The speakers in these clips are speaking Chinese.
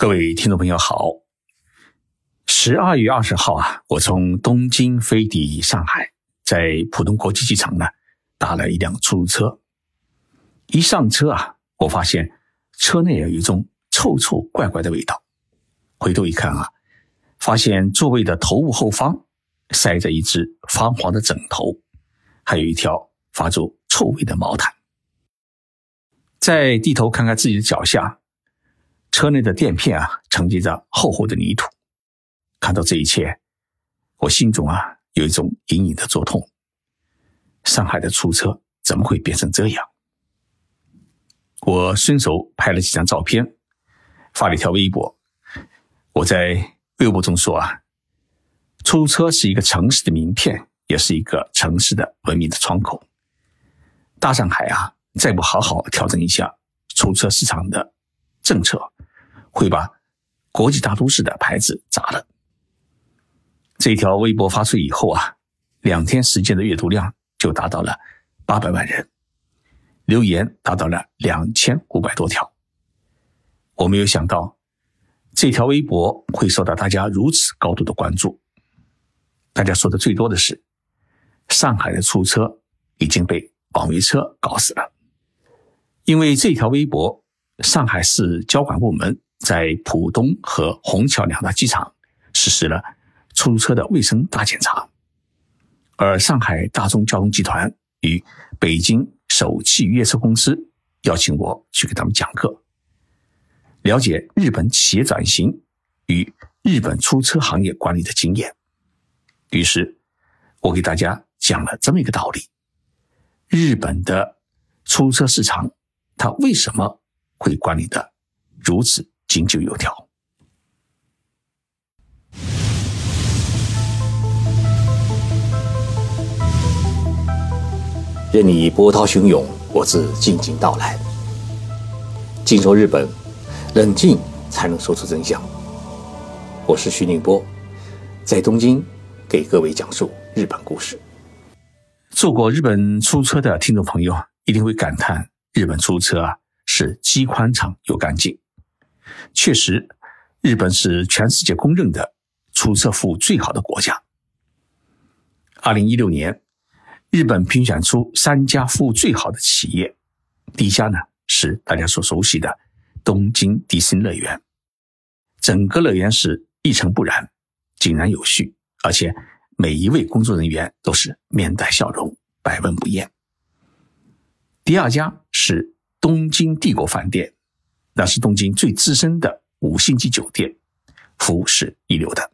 各位听众朋友好，十二月二十号啊，我从东京飞抵上海，在浦东国际机场呢打了一辆出租车。一上车啊，我发现车内有一种臭臭怪怪的味道。回头一看啊，发现座位的头部后方塞着一只发黄的枕头，还有一条发出臭味的毛毯。再低头看看自己的脚下。车内的垫片啊，承接着厚厚的泥土。看到这一切，我心中啊有一种隐隐的作痛。上海的出租车怎么会变成这样？我顺手拍了几张照片，发了一条微博。我在微博中说啊，出租车是一个城市的名片，也是一个城市的文明的窗口。大上海啊，再不好好调整一下出租车市场的政策。会把国际大都市的牌子砸了。这条微博发出以后啊，两天时间的阅读量就达到了八百万人，留言达到了两千五百多条。我没有想到这条微博会受到大家如此高度的关注。大家说的最多的是，上海的出租车已经被网约车搞死了。因为这条微博，上海市交管部门。在浦东和虹桥两大机场实施了出租车的卫生大检查，而上海大众交通集团与北京首汽约车公司邀请我去给他们讲课，了解日本企业转型与日本出租车行业管理的经验。于是，我给大家讲了这么一个道理：日本的出租车市场，它为什么会管理的如此？井井有条。任你波涛汹涌，我自静静到来。静说日本，冷静才能说出真相。我是徐宁波，在东京给各位讲述日本故事。坐过日本出租车的听众朋友一定会感叹：日本出租车啊，是既宽敞又干净。确实，日本是全世界公认的出色服务最好的国家。二零一六年，日本评选出三家服务最好的企业，第一家呢是大家所熟悉的东京迪士尼乐园。整个乐园是一尘不染、井然有序，而且每一位工作人员都是面带笑容、百闻不厌。第二家是东京帝国饭店。那是东京最资深的五星级酒店，服务是一流的。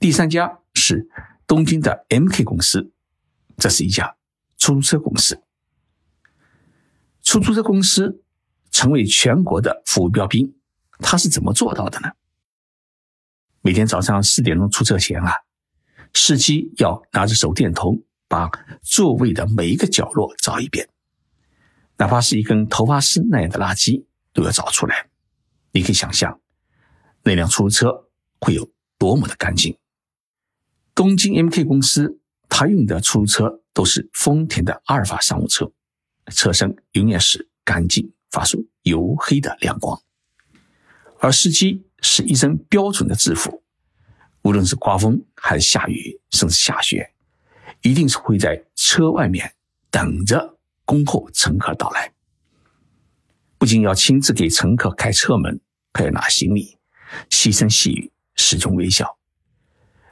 第三家是东京的 MK 公司，这是一家出租车公司。出租车公司成为全国的服务标兵，他是怎么做到的呢？每天早上四点钟出车前啊，司机要拿着手电筒，把座位的每一个角落找一遍，哪怕是一根头发丝那样的垃圾。都要找出来，你可以想象那辆出租车会有多么的干净。东京 MK 公司，它用的出租车都是丰田的阿尔法商务车，车身永远是干净、发出黝黑的亮光，而司机是一身标准的制服，无论是刮风还是下雨，甚至下雪，一定是会在车外面等着恭候乘客到来。不仅要亲自给乘客开车门，还要拿行李，细声细语，始终微笑。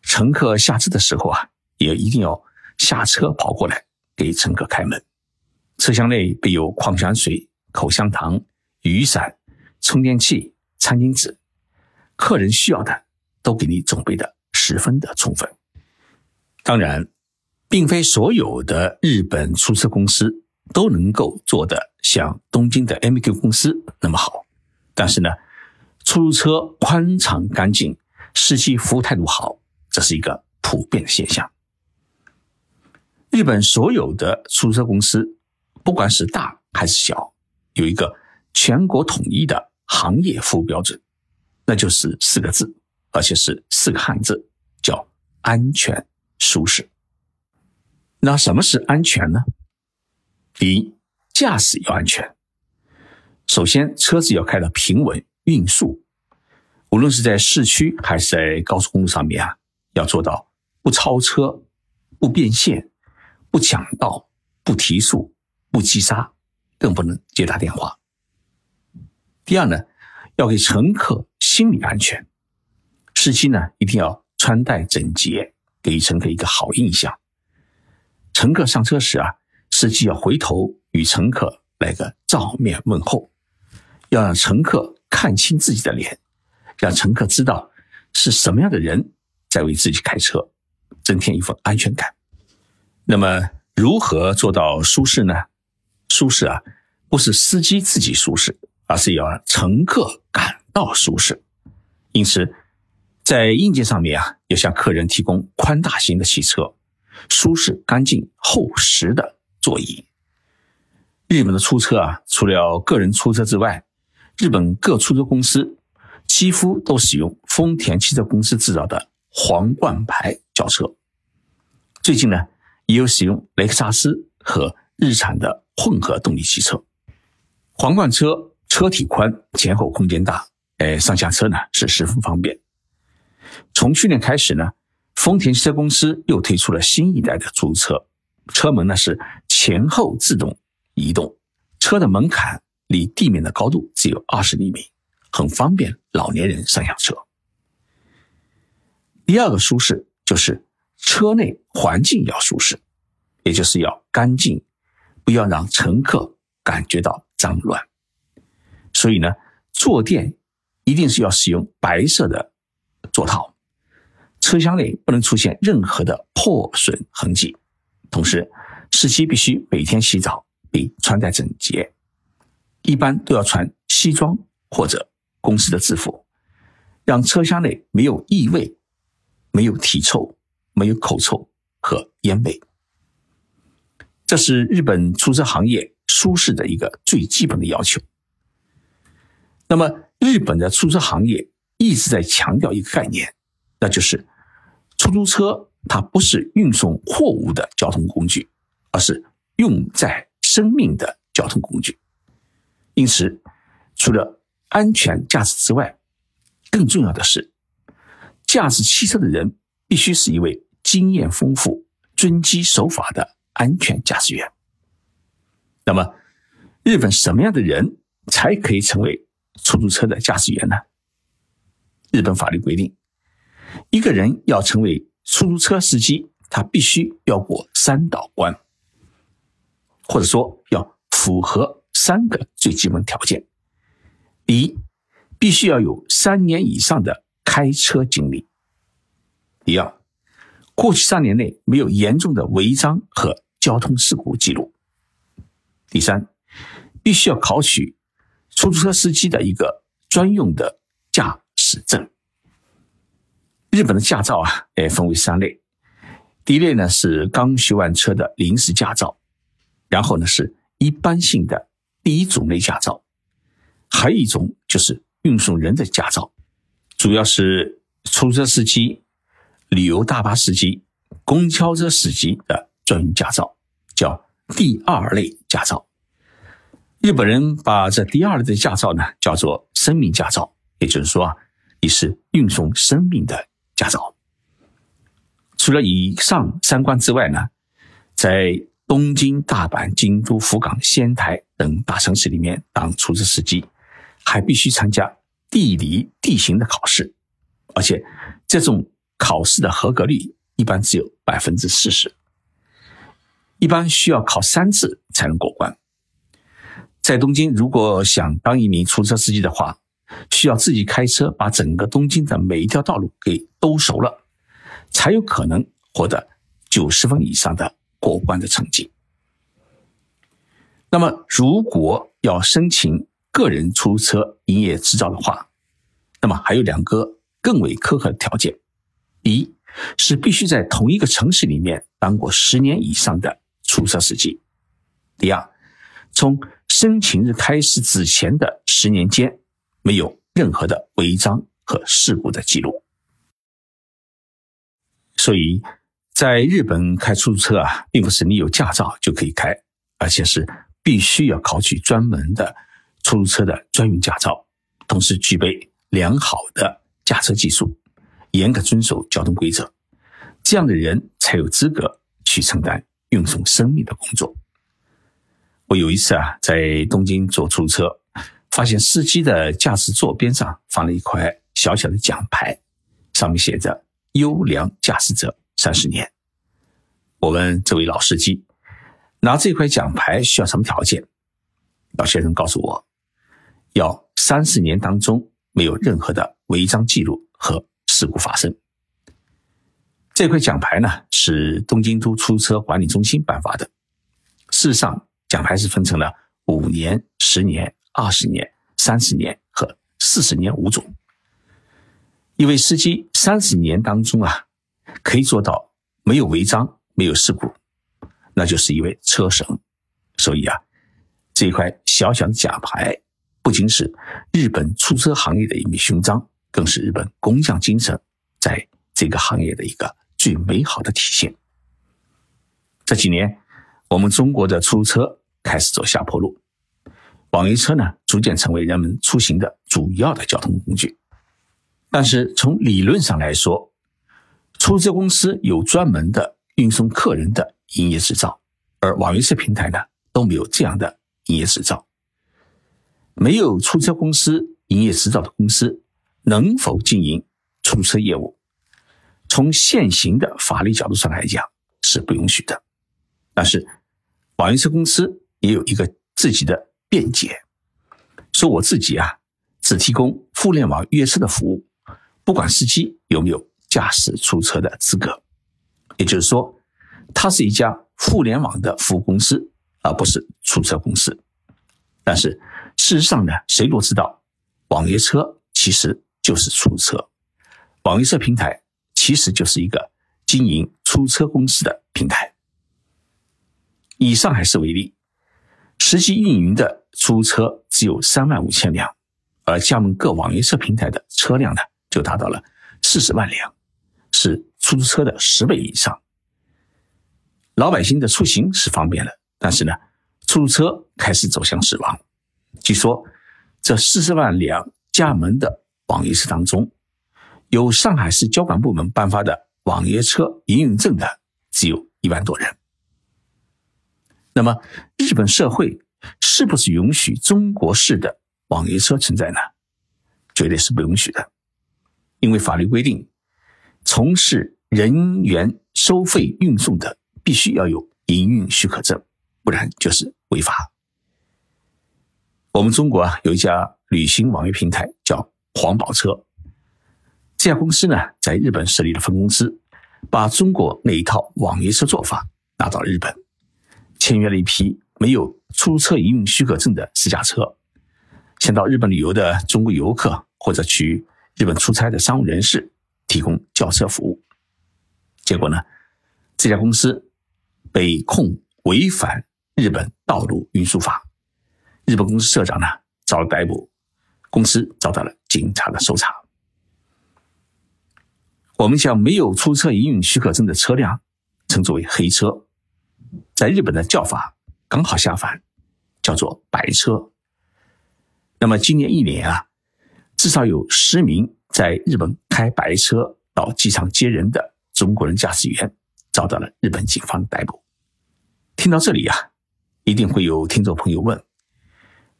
乘客下车的时候啊，也一定要下车跑过来给乘客开门。车厢内备有矿泉水、口香糖、雨伞、充电器、餐巾纸，客人需要的都给你准备的十分的充分。当然，并非所有的日本出租车公司。都能够做的像东京的 MQ 公司那么好，但是呢，出租车宽敞干净，司机服务态度好，这是一个普遍的现象。日本所有的出租车公司，不管是大还是小，有一个全国统一的行业服务标准，那就是四个字，而且是四个汉字，叫安全舒适。那什么是安全呢？第一，驾驶要安全。首先，车子要开得平稳运速，无论是在市区还是在高速公路上面啊，要做到不超车、不变线、不抢道、不提速、不急刹，更不能接打电话。第二呢，要给乘客心理安全，司机呢一定要穿戴整洁，给乘客一个好印象。乘客上车时啊，司机要回头与乘客来个照面问候，要让乘客看清自己的脸，让乘客知道是什么样的人在为自己开车，增添一份安全感。那么，如何做到舒适呢？舒适啊，不是司机自己舒适。而是要让乘客感到舒适，因此，在硬件上面啊，要向客人提供宽大型的汽车，舒适、干净、厚实的座椅。日本的出车啊，除了个人出车之外，日本各出租公司几乎都使用丰田汽车公司制造的皇冠牌轿车。最近呢，也有使用雷克萨斯和日产的混合动力汽车，皇冠车。车体宽，前后空间大，哎，上下车呢是十分方便。从去年开始呢，丰田汽车公司又推出了新一代的出租车，车门呢是前后自动移动，车的门槛离地面的高度只有二十厘米，很方便老年人上下车。第二个舒适就是车内环境要舒适，也就是要干净，不要让乘客感觉到脏乱。所以呢，坐垫一定是要使用白色的座套，车厢内不能出现任何的破损痕迹。同时，司机必须每天洗澡并穿戴整洁，一般都要穿西装或者公司的制服，让车厢内没有异味、没有体臭、没有口臭和烟味。这是日本出租车行业舒适的一个最基本的要求。那么，日本的出租车行业一直在强调一个概念，那就是出租车它不是运送货物的交通工具，而是用在生命的交通工具。因此，除了安全驾驶之外，更重要的是，驾驶汽车的人必须是一位经验丰富、遵纪守法的安全驾驶员。那么，日本什么样的人才可以成为？出租车的驾驶员呢？日本法律规定，一个人要成为出租车司机，他必须要过三道关，或者说要符合三个最基本条件：第一，必须要有三年以上的开车经历；第二，过去三年内没有严重的违章和交通事故记录；第三，必须要考取。出租车司机的一个专用的驾驶证。日本的驾照啊，哎，分为三类。第一类呢是刚学完车的临时驾照，然后呢是一般性的第一种类驾照，还有一种就是运送人的驾照，主要是出租车司机、旅游大巴司机、公交车司机的专用驾照，叫第二类驾照。日本人把这第二类的驾照呢叫做生命驾照，也就是说，你是运送生命的驾照。除了以上三关之外呢，在东京、大阪、京都、福冈、仙台等大城市里面当出租车司机，还必须参加地理地形的考试，而且这种考试的合格率一般只有百分之四十，一般需要考三次才能过关。在东京，如果想当一名出租车司机的话，需要自己开车把整个东京的每一条道路给兜熟了，才有可能获得九十分以上的过关的成绩。那么，如果要申请个人出租车营业执照的话，那么还有两个更为苛刻的条件：一，是必须在同一个城市里面当过十年以上的出租车司机；第二，从申请日开始之前的十年间，没有任何的违章和事故的记录。所以，在日本开出租车啊，并不是你有驾照就可以开，而且是必须要考取专门的出租车的专用驾照，同。时具备良好的驾车技术，严格遵守交通规则，这样的人才有资格去承担运送生命的工作。我有一次啊，在东京坐出租车，发现司机的驾驶座边上放了一块小小的奖牌，上面写着“优良驾驶者三十年”。我问这位老司机，拿这块奖牌需要什么条件？老先生告诉我，要三十年当中没有任何的违章记录和事故发生。这块奖牌呢，是东京都出租车管理中心颁发的。事实上，奖牌是分成了五年、十年、二十年、三十年和四十年五种。一位司机三十年当中啊，可以做到没有违章。没有事故，那就是一位车神。所以啊，这一块小小的奖牌，不仅是日本出租车行业的一枚勋章，更是日本工匠精神在这个行业的一个最美好的体现。这几年，我们中国的出租车开始走下坡路，网约车呢，逐渐成为人们出行的主要的交通工具。但是从理论上来说，出租车公司有专门的。运送客人的营业执照，而网约车平台呢都没有这样的营业执照。没有出租车公司营业执照的公司能否经营出租车业务？从现行的法律角度上来讲是不允许的。但是网约车公司也有一个自己的辩解，说我自己啊只提供互联网约车的服务，不管司机有没有驾驶出租车的资格。也就是说，它是一家互联网的服务公司，而不是出租车公司。但是事实上呢，谁都知道，网约车其实就是出租车，网约车平台其实就是一个经营出租车公司的平台。以上海市为例，实际运营的出租车只有三万五千辆，而加盟各网约车平台的车辆呢，就达到了四十万辆，是。出租车的十倍以上，老百姓的出行是方便了，但是呢，出租车开始走向死亡。据说，这四十万辆加盟的网约车当中，有上海市交管部门颁发的网约车营运证的只有一万多人。那么，日本社会是不是允许中国式的网约车存在呢？绝对是不允许的，因为法律规定。从事人员收费运送的，必须要有营运许可证，不然就是违法。我们中国啊，有一家旅行网约平台叫黄宝车，这家公司呢，在日本设立了分公司，把中国那一套网约车做法拿到日本，签约了一批没有出租车营运许可证的私家车，先到日本旅游的中国游客或者去日本出差的商务人士。提供轿车服务，结果呢，这家公司被控违反日本道路运输法，日本公司社长呢遭了逮捕，公司遭到了警察的搜查。我们将没有出车营运许可证的车辆称作为黑车，在日本的叫法刚好相反，叫做白车。那么今年一年啊，至少有十名。在日本开白车到机场接人的中国人驾驶员遭到了日本警方逮捕。听到这里呀，一定会有听众朋友问：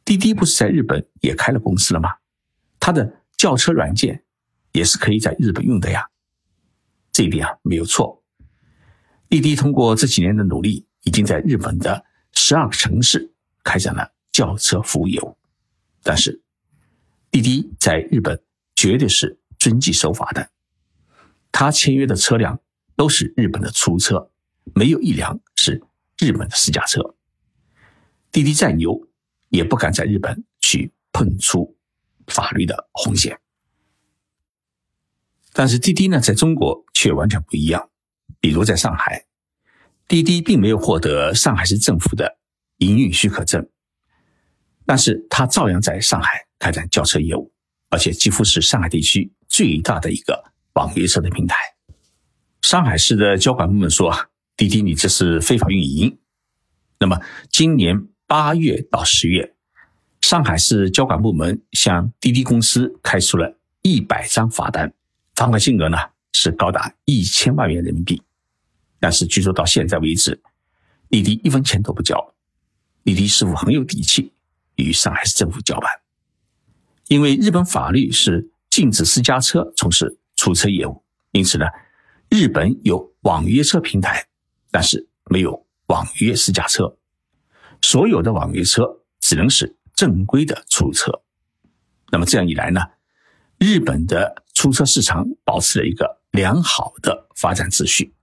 滴滴不是在日本也开了公司了吗？它的叫车软件也是可以在日本用的呀。这一点啊没有错。滴滴通过这几年的努力，已经在日本的十二个城市开展了叫车服务业务。但是，滴滴在日本。绝对是遵纪守法的，他签约的车辆都是日本的出租车，没有一辆是日本的私家车。滴滴再牛，也不敢在日本去碰触法律的红线。但是滴滴呢，在中国却完全不一样。比如在上海，滴滴并没有获得上海市政府的营运许可证，但是他照样在上海开展轿车业务。而且几乎是上海地区最大的一个网约车的平台。上海市的交管部门说：“啊，滴滴，你这是非法运营。”那么，今年八月到十月，上海市交管部门向滴滴公司开出了一百张罚单，罚款金额呢是高达一千万元人民币。但是据说到现在为止，滴滴一分钱都不交。滴滴似乎很有底气与上海市政府交板，因为日本法律是禁止私家车从事出车业务，因此呢，日本有网约车平台，但是没有网约私家车。所有的网约车只能是正规的出租车。那么这样一来呢，日本的出租车市场保持了一个良好的发展秩序，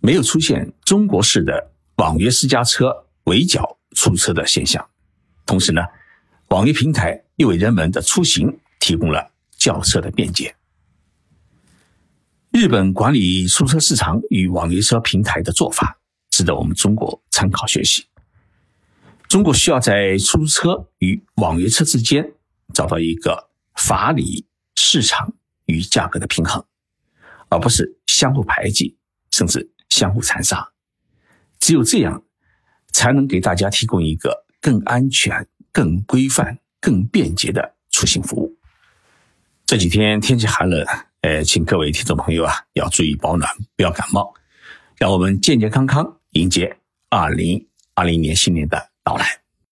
没有出现中国式的网约私家车围剿出租车的现象。同时呢，网约平台又为人们的出行提供了轿车的便捷。日本管理出租车市场与网约车平台的做法，值得我们中国参考学习。中国需要在出租车与网约车之间找到一个法理、市场与价格的平衡，而不是相互排挤，甚至相互残杀。只有这样，才能给大家提供一个更安全、更规范、更便捷的出行服务。这几天天气寒冷，呃，请各位听众朋友啊，要注意保暖，不要感冒。让我们健健康康迎接二零二零年新年的到来。